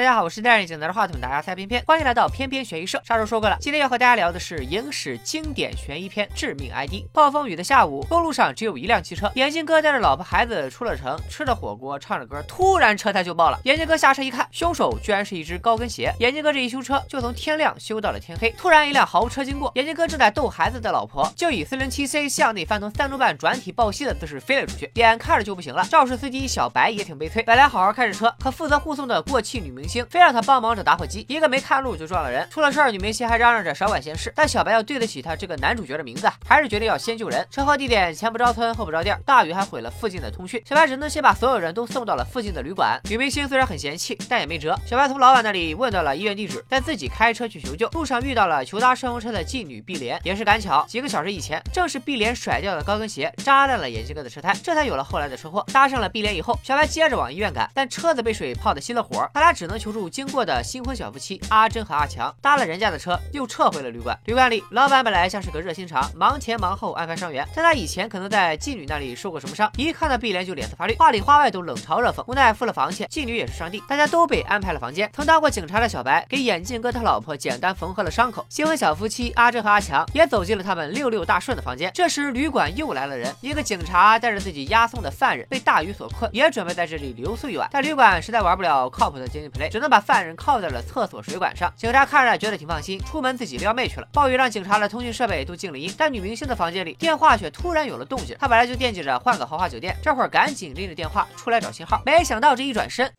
大家好，我是戴着眼镜拿着话筒大家猜偏偏，欢迎来到偏偏悬疑社。上周说过了，今天要和大家聊的是影史经典悬疑片《致命 ID》。暴风雨的下午，公路上只有一辆汽车。眼镜哥带着老婆孩子出了城，吃着火锅，唱着歌，突然车胎就爆了。眼镜哥下车一看，凶手居然是一只高跟鞋。眼镜哥这一修车，就从天亮修到了天黑。突然一辆豪车经过，眼镜哥正在逗孩子的老婆，就以四零七 C 向内翻腾三周半转体抱膝的姿势飞了出去，眼看着就不行了。肇事司机小白也挺悲催，本来好好开着车，可负责护送的过气女明星星非让他帮忙找打火机，一个没看路就撞了人。出了事儿，女明星还嚷嚷着少管闲事，但小白要对得起他这个男主角的名字，还是决定要先救人。车祸地点前不着村后不着店，大雨还毁了附近的通讯，小白只能先把所有人都送到了附近的旅馆。女明星虽然很嫌弃，但也没辙。小白从老板那里问到了医院地址，但自己开车去求救。路上遇到了求搭顺风车的妓女碧莲，也是赶巧，几个小时以前，正是碧莲甩掉的高跟鞋扎烂了眼镜哥的车胎，这才有了后来的车祸。搭上了碧莲以后，小白接着往医院赶，但车子被水泡的熄了火，他俩只能求助经过的新婚小夫妻阿珍和阿强，搭了人家的车，又撤回了旅馆。旅馆里，老板本来像是个热心肠，忙前忙后安排伤员，但他以前可能在妓女那里受过什么伤，一看到碧莲就脸色发绿，话里话外都冷嘲热讽。无奈付了房钱，妓女也是上帝，大家都被安排了房间。曾当过警察的小白给眼镜哥他老婆简单缝合了伤口，新婚小夫妻阿珍和阿强也走进了他们六六大顺的房间。这时旅馆又来了人，一个警察带着自己押送的犯人被大雨所困，也准备在这里留宿一晚，但旅馆实在玩不了靠谱的经济 play，只能把犯人铐在了厕所水管上。警察看着觉得挺放心，出门自己撩妹去了。暴雨让警察的通讯设备都静了音，但女明星的房间里电话却突然有了动静。她本来就惦记着换个豪华酒店，这会儿赶紧拎着电话出来找信号，没想到这一转身。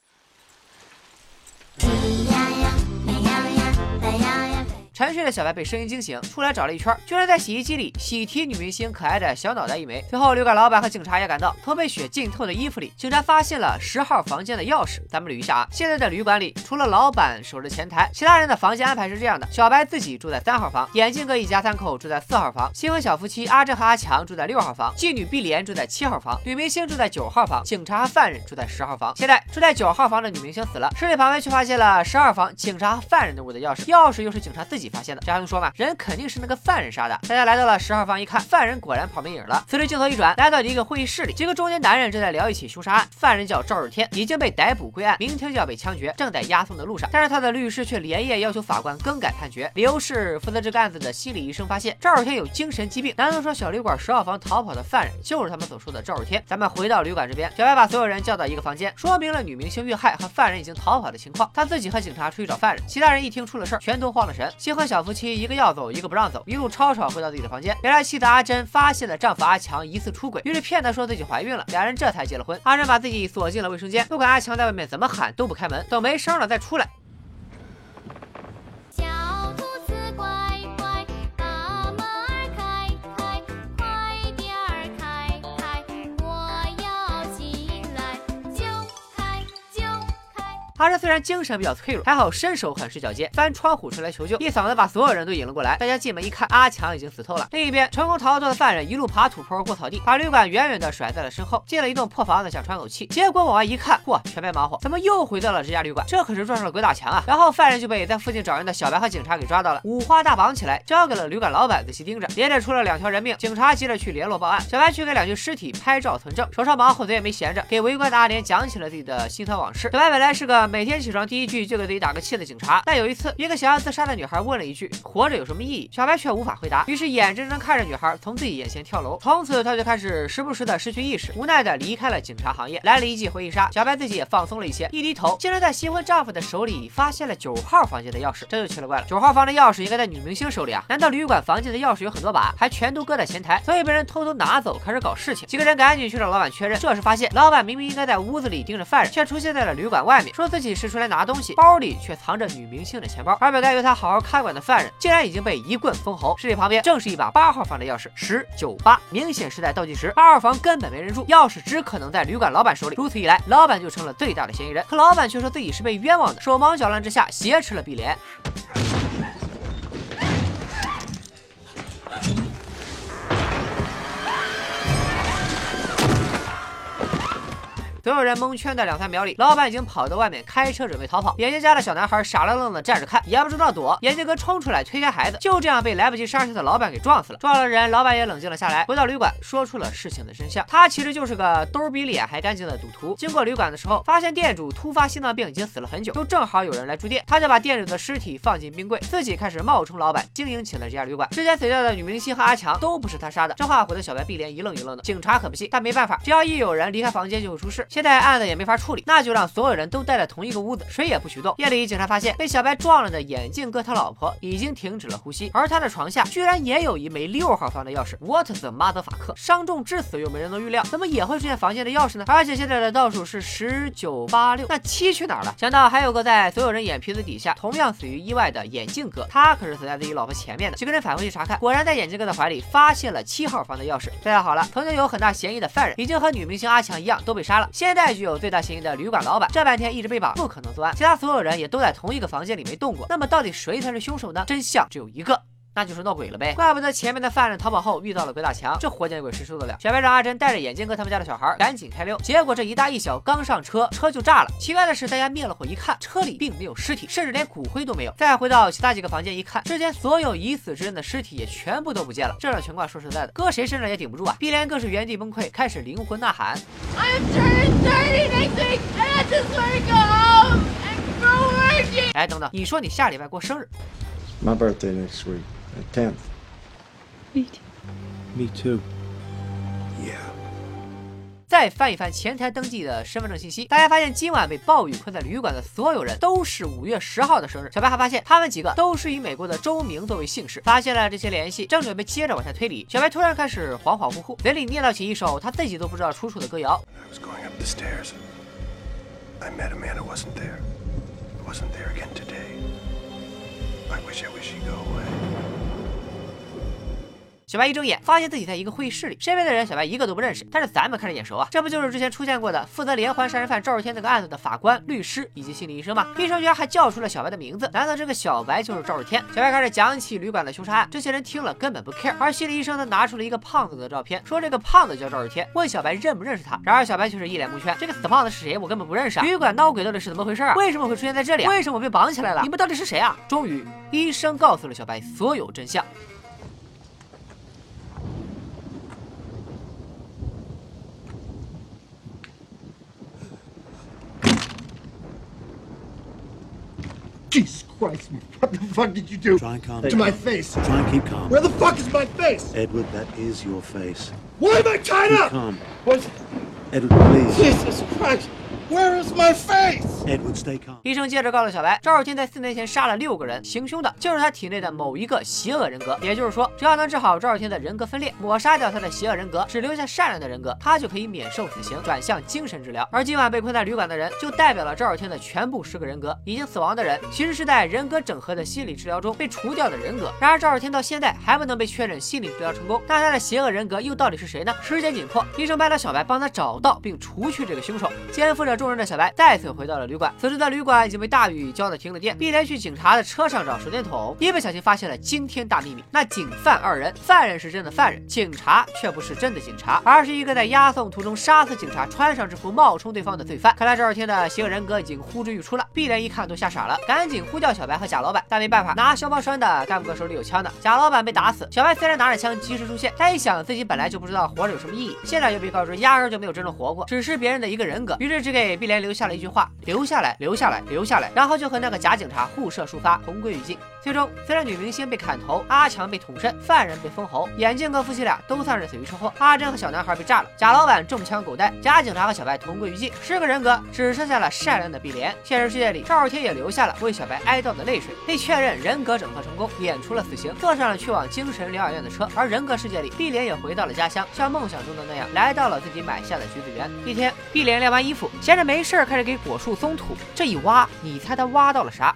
沉睡的小白被声音惊醒，出来找了一圈，居然在洗衣机里喜提女明星可爱的小脑袋一枚。随后，旅馆老板和警察也赶到，从被血浸透的衣服里，警察发现了十号房间的钥匙。咱们捋一下啊，现在的旅馆里，除了老板守着前台，其他人的房间安排是这样的：小白自己住在三号房，眼镜哥一家三口住在四号房，新婚小夫妻阿珍和阿强住在六号房，妓女碧莲住在七号房，女明星住在九号房，警察和犯人住在十号房。现在住在九号房的女明星死了，尸体旁边却发现了十二房警察和犯人的屋的钥匙，钥匙又是警察自己发现的，这还用说吗？人肯定是那个犯人杀的。大家来到了十号房一看，犯人果然跑没影了。此时镜头一转，来到了一个会议室里，几个中年男人正在聊一起凶杀案。犯人叫赵日天，已经被逮捕归案，明天就要被枪决，正在押送的路上。但是他的律师却连夜要求法官更改判决，理由是负责这个案子的心理医生发现赵日天有精神疾病。难道说小旅馆十号房逃跑的犯人就是他们所说的赵日天？咱们回到旅馆这边，小白把所有人叫到一个房间，说明了女明星遇害和犯人已经逃跑的情况。他自己和警察出去找犯人，其他人一听出了事儿，全都慌了神。新小夫妻一个要走，一个不让走，一路吵吵回到自己的房间。原来妻子阿珍发现了丈夫阿强疑似出轨，于是骗他说自己怀孕了，俩人这才结了婚。阿珍把自己锁进了卫生间，不管阿强在外面怎么喊都不开门，等没声了再出来。阿珍虽然精神比较脆弱，还好身手很是矫健，翻窗户出来求救，一嗓子把所有人都引了过来。大家进门一看，阿强已经死透了。另一边，成功逃脱的犯人一路爬土坡过草地，把旅馆远远的甩在了身后。进了一栋破房子，想喘口气，结果往外一看，嚯，全白忙活，怎么又回到了这家旅馆？这可是撞上了鬼打墙啊！然后犯人就被在附近找人的小白和警察给抓到了，五花大绑起来，交给了旅馆老板仔细盯着。连着出了两条人命，警察急着去联络报案，小白去给两具尸体拍照存证，手上忙活嘴也没闲着，给围观的阿莲讲起了自己的心酸往事。小白本来是个每天起床第一句就给自己打个气的警察，但有一次，一个想要自杀的女孩问了一句“活着有什么意义”，小白却无法回答，于是眼睁睁看着女孩从自己眼前跳楼。从此，他就开始时不时的失去意识，无奈的离开了警察行业。来了一记回忆杀，小白自己也放松了一些，一低头，竟然在新婚丈夫的手里发现了九号房间的钥匙，这就奇了怪了。九号房的钥匙应该在女明星手里啊？难道旅馆房间的钥匙有很多把，还全都搁在前台，所以被人偷偷拿走，开始搞事情？几个人赶紧去找老板确认，这时发现老板明明应该在屋子里盯着犯人，却出现在了旅馆外面，说自己是出来拿东西，包里却藏着女明星的钱包，而本该由他好好看管的犯人，竟然已经被一棍封喉。尸体旁边正是一把八号房的钥匙，十九八，明显是在倒计时。八号房根本没人住，钥匙只可能在旅馆老板手里。如此一来，老板就成了最大的嫌疑人。可老板却说自己是被冤枉的，手忙脚乱之下挟持了碧莲。所有人蒙圈的两三秒里，老板已经跑到外面开车准备逃跑。眼镜家的小男孩傻愣愣的站着看，也不知道躲。眼镜哥冲出来推开孩子，就这样被来不及刹车的老板给撞死了。撞了人，老板也冷静了下来，回到旅馆说出了事情的真相。他其实就是个兜比脸还干净的赌徒。经过旅馆的时候，发现店主突发心脏病已经死了很久，就正好有人来住店，他就把店主的尸体放进冰柜，自己开始冒充老板经营起了这家旅馆。之前死掉的女明星和阿强都不是他杀的，这话唬得小白碧莲一愣一愣的。警察可不信，但没办法，只要一有人离开房间就会出事。现在案子也没法处理，那就让所有人都待在同一个屋子，谁也不许动。夜里，警察发现被小白撞了的眼镜哥他老婆已经停止了呼吸，而他的床下居然也有一枚六号房的钥匙。What the mother 法克？伤重致死又没人能预料，怎么也会出现房间的钥匙呢？而且现在的倒数是十九八六，那七去哪儿了？想到还有个在所有人眼皮子底下同样死于意外的眼镜哥，他可是死在自己老婆前面的。几个人返回去查看，果然在眼镜哥的怀里发现了七号房的钥匙。这下好了，曾经有很大嫌疑的犯人已经和女明星阿强一样都被杀了，现在具有最大嫌疑的旅馆老板这半天一直被绑，不可能作案。其他所有人也都在同一个房间里没动过。那么到底谁才是凶手呢？真相只有一个。那就是闹鬼了呗，怪不得前面的犯人逃跑后遇到了鬼打墙，这活见鬼谁受得了？小白让阿珍戴着眼镜哥他们家的小孩赶紧开溜，结果这一大一小刚上车，车就炸了。奇怪的是，大家灭了火一看，车里并没有尸体，甚至连骨灰都没有。再回到其他几个房间一看，之前所有已死之人的尸体也全部都不见了。这种情况说实在的，搁谁身上也顶不住啊！碧莲更是原地崩溃，开始灵魂呐喊。I am turning 30 next week, and I just want to go home and go working. 哎，等等，你说你下礼拜过生日，My birthday next week, the 10th. Me too. Yeah. 再翻一翻前台登记的身份证信息，大家发现今晚被暴雨困在旅馆的所有人都是五月十号的生日。小白还发现他们几个都是以美国的州名作为姓氏。发现了这些联系，正准备接着往下推理，小白突然开始恍恍惚惚，嘴里念叨起一首他自己都不知道出处的歌谣。I was going up 小白一睁眼，发现自己在一个会议室里，身边的人小白一个都不认识，但是咱们看着眼熟啊，这不就是之前出现过的负责连环杀人犯赵日天那个案子的法官、律师以及心理医生吗？医生居然还叫出了小白的名字，难道这个小白就是赵日天？小白开始讲起旅馆的凶杀案，这些人听了根本不 care，而心理医生呢拿出了一个胖子的照片，说这个胖子叫赵日天，问小白认不认识他，然而小白却是一脸蒙圈，这个死胖子是谁？我根本不认识啊！旅馆闹鬼到底是怎么回事啊？为什么会出现在这里啊？为什么被绑起来了？你们到底是谁啊？终于，医生告诉了小白所有真相。Jesus Christ. What the fuck did you do Try and calm to my face? Try and keep calm. Where the fuck is my face? Edward, that is your face. Why am I tied Keep up? calm. What? Edward, please. Jesus Christ. Where is my face? 医生接着告诉小白，赵日天在四年前杀了六个人，行凶的就是他体内的某一个邪恶人格。也就是说，只要能治好赵日天的人格分裂，抹杀掉他的邪恶人格，只留下善良的人格，他就可以免受死刑，转向精神治疗。而今晚被困在旅馆的人，就代表了赵日天的全部十个人格。已经死亡的人，其实是在人格整合的心理治疗中被除掉的人格。然而赵日天到现在还不能被确认心理治疗成功，那他的邪恶人格又到底是谁呢？时间紧迫，医生拜托小白帮他找到并除去这个凶手。肩负着重任的小白再次回到了旅馆。此时的旅馆已经被大雨浇得停了电。碧莲去警察的车上找手电筒，一不小心发现了惊天大秘密：那警犯二人，犯人是真的犯人，警察却不是真的警察，而是一个在押送途中杀死警察、穿上制服冒充对方的罪犯。看来赵二天的邪恶人格已经呼之欲出了。碧莲一看都吓傻了，赶紧呼叫小白和贾老板，但没办法，拿消防栓的干部哥手里有枪的。贾老板被打死，小白虽然拿着枪及时出现，但一想自己本来就不知道活着有什么意义，现在又被告知压根就没有真正活过，只是别人的一个人格，于是只给碧莲留下了一句话：留留下来，留下来，留下来。然后就和那个假警察互射抒发，同归于尽。最终，虽然女明星被砍头，阿强被捅身，犯人被封喉，眼镜哥夫妻俩都算是死于车祸，阿珍和小男孩被炸了，贾老板中枪狗带，假警察和小白同归于尽，十个人格只剩下了善良的碧莲。现实世界里，赵天也留下了为小白哀悼的泪水，被确认人格整合成功，免除了死刑，坐上了去往精神疗养院的车。而人格世界里，碧莲也回到了家乡，像梦想中的那样，来到了自己买下的橘子园。一天，碧莲晾完衣服，闲着没事儿开始给果树松土，这一挖，你猜他挖到了啥？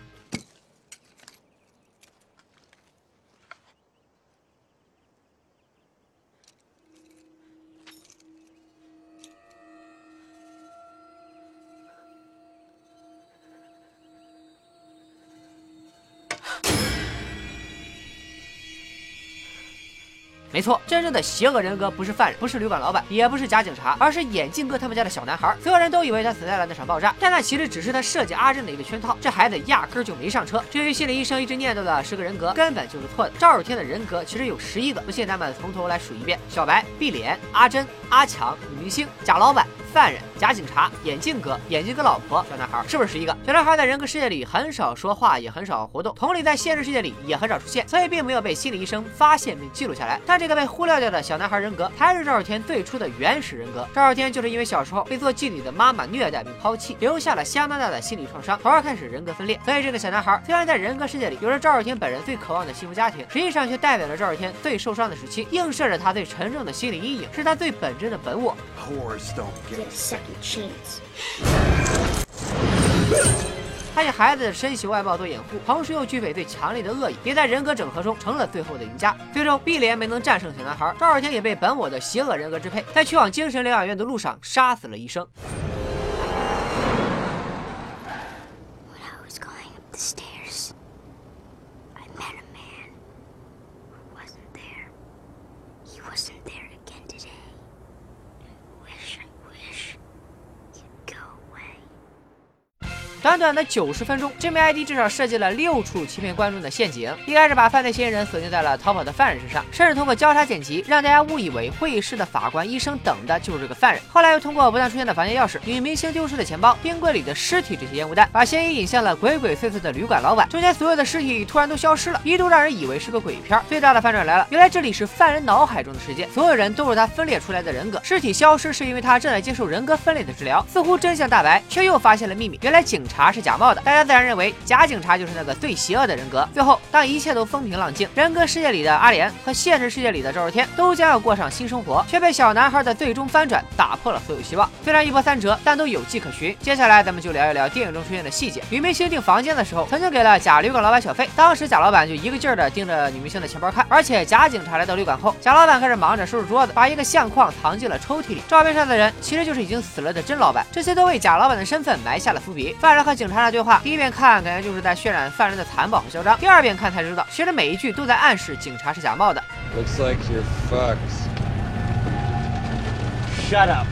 没错，真正的邪恶人格不是犯人，不是旅馆老板，也不是假警察，而是眼镜哥他们家的小男孩。所有人都以为他死在了那场爆炸，但那其实只是他设计阿珍的一个圈套。这孩子压根儿就没上车。至于心理医生一直念叨的十个人格，根本就是错的。赵尔天的人格其实有十一个，不信咱们从头来数一遍：小白、碧莲、阿珍、阿强、女明星、假老板。犯人、假警察、眼镜哥、眼镜哥老婆、小男孩，是不是十一个？小男孩在人格世界里很少说话，也很少活动，同理在现实世界里也很少出现，所以并没有被心理医生发现并记录下来。但这个被忽略掉的小男孩人格，才是赵少天最初的原始人格。赵少天就是因为小时候被做妓女的妈妈虐待并抛弃，留下了相当大的心理创伤，从而开始人格分裂。所以这个小男孩虽然在人格世界里有着赵少天本人最渴望的幸福家庭，实际上却代表了赵少天最受伤的时期，映射着他最沉重的心理阴影，是他最本质真的本我。Whores don't Get get a second chance. 他以孩子的身形外貌做掩护，同时又具备最强烈的恶意，也在人格整合中成了最后的赢家。最终，碧莲没能战胜小男孩，赵少天也被本我的邪恶人格支配，在去往精神疗养院的路上杀死了医生。短短的九十分钟，这名 ID 至少设计了六处欺骗观众的陷阱。一开始把犯罪嫌疑人锁定在了逃跑的犯人身上，甚至通过交叉剪辑，让大家误以为会议室的法官、医生等的就是这个犯人。后来又通过不断出现的房间钥匙、女明星丢失的钱包、冰柜里的尸体这些烟雾弹，把嫌疑引向了鬼鬼祟祟的旅馆老板。中间所有的尸体突然都消失了，一度让人以为是个鬼片。最大的反转来了，原来这里是犯人脑海中的世界，所有人都是他分裂出来的人格。尸体消失是因为他正在接受人格分裂的治疗。似乎真相大白，却又发现了秘密，原来警察是假冒的。大家自然认为假警察就是那个最邪恶的人格。最后，当一切都风平浪静，人格世界里的阿莲和现实世界里的赵少天都将要过上新生活，却被小男孩的最终翻转打破了所有希望。虽然一波三折，但都有迹可循。接下来咱们就聊一聊电影中出现的细节。女明星订房间的时候，曾经给了假旅馆老板小费，当时假老板就一个劲儿的盯着女明星的钱包看，而且假警察来到旅馆后，假老板开始忙着收拾桌子，把一个相框藏进了抽屉里。照片上的人其实就是已经死了的真老板，这些都为假老板的身份埋下了伏笔。犯人和警察的对话，第一遍看感觉就是在渲染犯人的残暴和嚣张，第二遍看才知道，其实每一句都在暗示警察是假冒的。Looks like you're fucked. Shut up.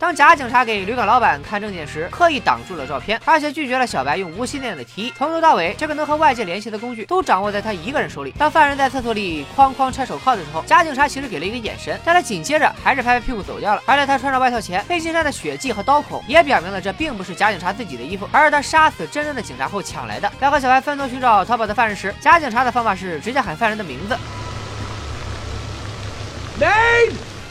当假警察给旅馆老板看证件时，刻意挡住了照片，而且拒绝了小白用无线电的提议。从头到尾，这个能和外界联系的工具都掌握在他一个人手里。当犯人在厕所里哐哐拆手铐的时候，假警察其实给了一个眼神，但他紧接着还是拍拍屁股走掉了。而在他穿上外套前，背心上的血迹和刀孔也表明了这并不是假警察自己的衣服，而是他杀死真正的警察后抢来的。在和小白分头寻找逃跑的犯人时，假警察的方法是直接喊犯人的名字。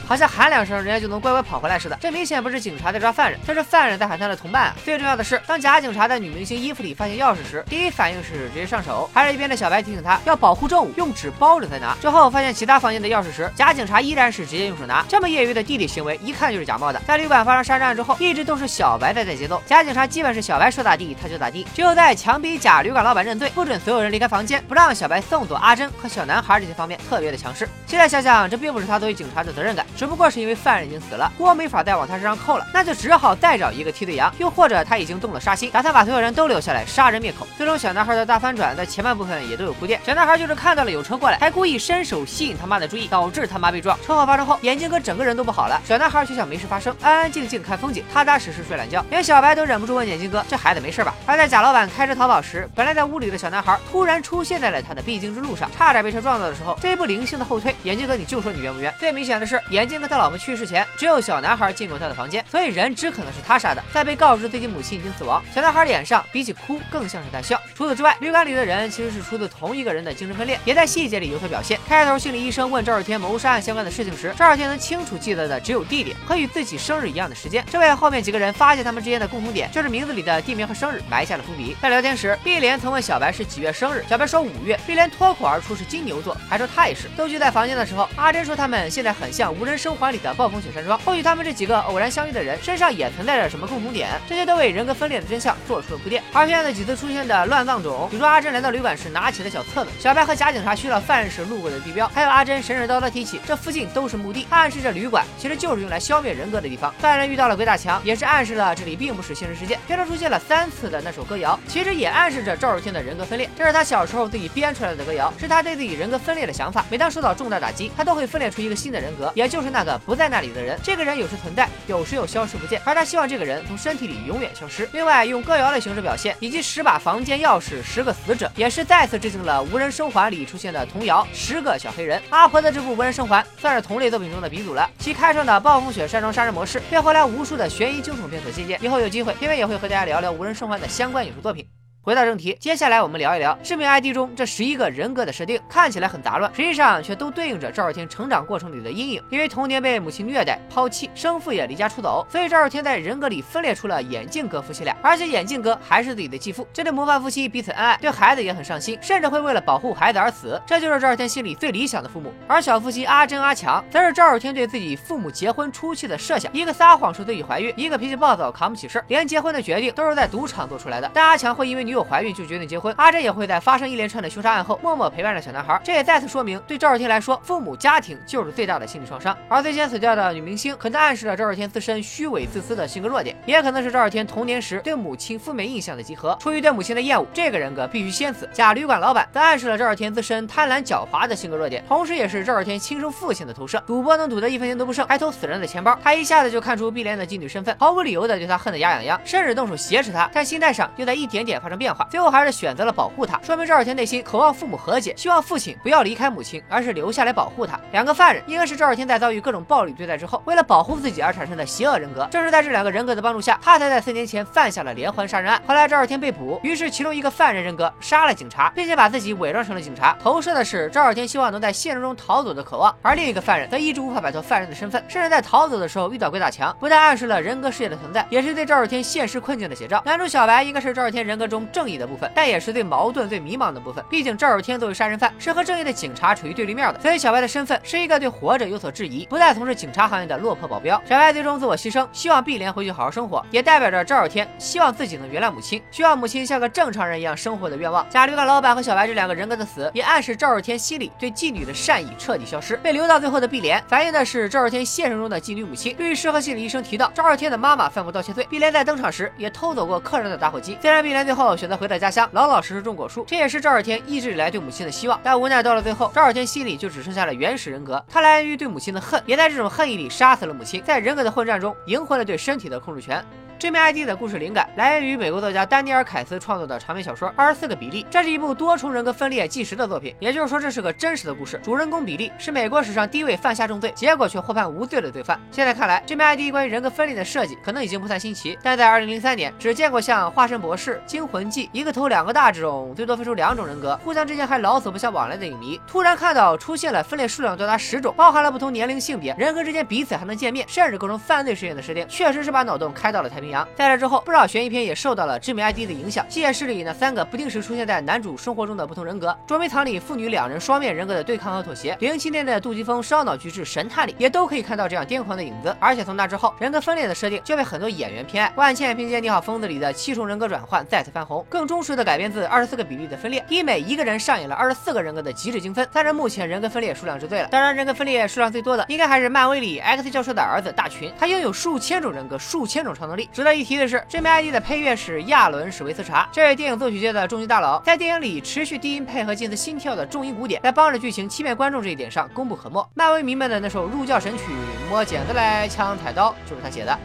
好像喊两声，人家就能乖乖跑回来似的。这明显不是警察在抓犯人，这是犯人在喊他的同伴啊。最重要的是，当假警察在女明星衣服里发现钥匙时，第一反应是直接上手，还是一边的小白提醒他要保护证物，用纸包着再拿。之后发现其他房间的钥匙时，假警察依然是直接用手拿。这么业余的弟弟行为，一看就是假冒的。在旅馆发生杀人案之后，一直都是小白在带节奏，假警察基本是小白说咋地他就咋地。只有在强逼假旅馆老板认罪，不准所有人离开房间，不让小白送走阿珍和小男孩这些方面特别的强势。现在想想，这并不是他作为警察的责任感，只不过是因为犯人已经死了，锅没法再往他身上扣了，那就只好再找一个替罪羊，又或者他已经动了杀心，打算把所有人都留下来杀人灭口。最终小男孩的大翻转在前半部分也都有铺垫，小男孩就是看到了有车过来，还故意伸手吸引他妈的注意，导致他妈被撞。车祸发生后，眼镜哥整个人都不好了，小男孩却像没事发生，安安静静看风景，踏踏实实睡懒觉，连小白都忍不住问眼镜哥：“这孩子没事吧？”而在贾老板开车逃跑时，本来在屋里的小男孩突然出现在了他的必经之路上，差点被车撞到的时候，这一步灵性的后退，眼镜哥你就说你冤不冤？最明显的是，眼镜哥他老婆去世前，只有小男孩进过他的房间，所以人只可能是他杀的。在被告知自己母亲已经死亡，小男孩脸上比起哭更像是在笑。除此之外，旅馆里的人其实是出自同一个人的精神分裂，也在细节里有所表现。开头心理医生问赵日天谋杀案相关的事情时，赵日天能清楚记得的只有地点和与自己生日一样的时间，这为后面几个人发现他们之间的共同点，就是名字里的地名和生日埋下了伏笔。在聊天时，碧莲曾问小白是几月生日，小白说五月，碧莲脱口而出是金牛座，还说他也是。都聚在房间的时候，阿珍说他们现在很像无人生还》里的暴风雪山庄。或许他们这几个偶然相遇的人身上也存在着什么共同点，这些都为人格分裂的真相做出了铺垫。而片子几次出现的乱葬种，比如阿珍来到旅馆时拿起的小册子，小白和假警察去了犯人时路过的地标，还有阿珍神神叨叨提起这附近都是墓地，暗示着旅馆其实就是用来消灭人格的地方。犯人遇到了鬼打墙，也是暗示了这里并不是现实世界。片中出现了三次的那首歌谣，其实也暗示着赵日天的人格分裂。这是他小时候自己编出来的歌谣，是他对自己人格分裂的想法。每当受到重大打击，他都会分裂出一个新的人格，也就是那个不在那里的人。这个人有时存在，有时又消失不见，而他希望这个人从身体里永远消失。另外，用歌谣的形式表现，以及十把房间钥匙、十个死者，也是再次致敬了《无人生还》里出现的童谣《十个小黑人》。阿婆的这部《无人生还》算是同类作品中的鼻祖了，其开创的暴风雪山庄杀人模式，被后来无数的悬疑惊悚片所借鉴。以后有机会，片片也会和大家聊聊《无人生还》的相关影视作品。回到正题，接下来我们聊一聊致命 ID 中这十一个人格的设定，看起来很杂乱，实际上却都对应着赵少天成长过程里的阴影。因为童年被母亲虐待、抛弃，生父也离家出走，所以赵少天在人格里分裂出了眼镜哥夫妻俩，而且眼镜哥还是自己的继父。这对模范夫妻彼此恩爱，对孩子也很上心，甚至会为了保护孩子而死，这就是赵少天心里最理想的父母。而小夫妻阿珍、阿强，则是赵少天对自己父母结婚初期的设想，一个撒谎说自己怀孕，一个脾气暴躁扛不起事儿，连结婚的决定都是在赌场做出来的。但阿强会因为女友怀孕就决定结婚，阿珍也会在发生一连串的凶杀案后默默陪伴着小男孩。这也再次说明，对赵少天来说，父母家庭就是最大的心理创伤。而最先死掉的女明星，可能暗示了赵少天自身虚伪自私的性格弱点，也可能是赵少天童年时对母亲负面印象的集合。出于对母亲的厌恶，这个人格必须先死。假旅馆老板则暗示了赵少天自身贪婪狡猾的性格弱点，同时也是赵少天亲生父亲的投射。赌博能赌得一分钱都不剩，还偷死人的钱包，他一下子就看出碧莲的妓女身份，毫无理由的对他恨得牙痒痒，甚至动手挟持他。但心态上又在一点点发生变化，最后还是选择了保护他，说明赵少天内心渴望父母和解，希望父亲不要离开母亲，而是留下来保护他。两个犯人应该是赵少天在遭遇各种暴力对待之后，为了保护自己而产生的邪恶人格。正是在这两个人格的帮助下，他才在四年前犯下了连环杀人案。后来赵少天被捕，于是其中一个犯人人格杀了警察，并且把自己伪装成了警察，投射的是赵少天希望能在现实中逃走的渴望。而另一个犯人则一直无法摆脱犯人的身份，甚至在逃走的时候遇到鬼打墙，不但暗示了人格世界的存在，也是对赵少天现实困境的写照。男主小白应该是赵少天人格中正义的部分，但也是最矛盾、最迷茫的部分。毕竟赵少天作为杀人犯，是和正义的警察处于对立面的，所以小白的身份是一个对活着有所质疑、不再从事警察行业的落魄保镖。小白最终自我牺牲，希望碧莲回去好好生活，也代表着赵少天希望自己能原谅母亲，希望母亲像个正常人一样生活的愿望。假旅馆老板和小白这两个人格的死，也暗示赵少天心里对妓女的善意彻底消失。被留到最后的碧莲，反映的是赵少天现实中的妓女母亲。律师和心理医生提到，赵少天的妈妈犯过盗窃罪，碧莲在登场时也偷走过客人的打火机。虽然碧莲最后选择回到家乡，老老实实种果树，这也是赵小天一直以来对母亲的希望。但无奈到了最后，赵小天心里就只剩下了原始人格，他来源于对母亲的恨，也在这种恨意里杀死了母亲，在人格的混战中赢回了对身体的控制权。这名 ID 的故事灵感来源于美国作家丹尼尔·凯斯创作的长篇小说《二十四个比利》，这是一部多重人格分裂纪实的作品，也就是说这是个真实的故事。主人公比利是美国史上第一位犯下重罪，结果却获判无罪的罪犯。现在看来，这名 ID 关于人格分裂的设计可能已经不算新奇，但在2003年只见过像《化身博士》《惊魂记》一个头两个大这种最多分出两种人格，互相之间还老死不相往来的影迷，突然看到出现了分裂数量多达十种，包含了不同年龄、性别，人格之间彼此还能见面，甚至构成犯罪实验的设定，确实是把脑洞开到了太平洋。在这之后。不少悬疑片也受到了知名 ID 的影响，《夜视》里那三个不定时出现在男主生活中的不同人格，《捉迷藏》里父女两人双面人格的对抗和妥协，零七年的杜琪峰烧脑巨制《神探》里也都可以看到这样癫狂的影子。而且从那之后，人格分裂的设定就被很多演员偏爱。万茜凭借《你好，疯子》里的七重人格转换再次翻红，更忠实的改编自二十四个比例的分裂，以每一个人上演了二十四个人格的极致精分，算是目前人格分裂数量之最了。当然，人格分裂数量最多的应该还是漫威里 X 教授的儿子大群，他拥有数千种人格、数千种超能力。值得一提的是，这枚 ID 的配乐。是亚伦·史维斯查，这位电影作曲界的重金大佬，在电影里持续低音配合近似心跳的重音鼓点，在帮着剧情欺骗观众这一点上功不可没。漫威迷们的那首入教神曲《摸剪子来抢菜刀》就是他写的。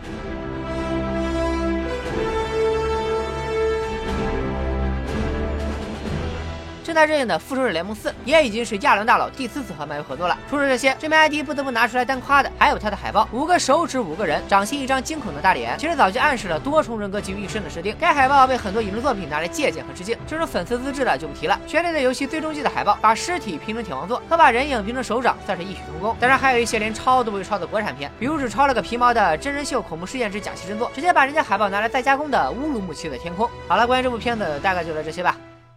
正在热映的《复仇者联盟四》也已经是亚伦大佬第四次和漫威合作了。除了这些，这名 ID 不得不拿出来单夸的，还有他的海报：五个手指，五个人，掌心一张惊恐的大脸。其实早就暗示了多重人格集于一身的设定。该海报被很多影视作品拿来借鉴和致敬，这种粉丝资质的就不提了。《权力的游戏》最终季的海报，把尸体拼成铁王座和把人影拼成手掌，算是异曲同工。当然，还有一些连抄都不会抄的国产片，比如只抄了个皮毛的真人秀恐怖事件之假戏真做，直接把人家海报拿来再加工的乌鲁木齐的天空。好了，关于这部片子大概就到这些吧。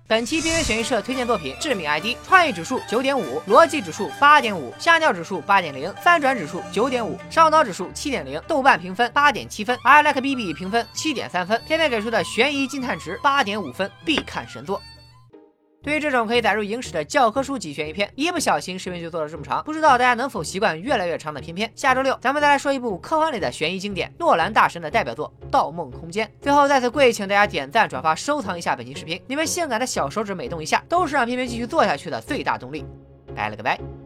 本期边缘悬疑社推荐作品《致命 ID》，创意指数九点五，逻辑指数八点五，吓尿指数八点零，翻转指数九点五，上脑指数七点零，豆瓣评分八点七分，I like BB 评分七点三分，片片给出的悬疑惊叹值八点五分，必看神作。对于这种可以载入影史的教科书级悬疑片，一不小心视频就做了这么长，不知道大家能否习惯越来越长的片片。下周六咱们再来说一部科幻类的悬疑经典——诺兰大神的代表作《盗梦空间》。最后再次跪请大家点赞、转发、收藏一下本期视频，你们性感的小手指每动一下，都是让片片继续做下去的最大动力。拜了个拜。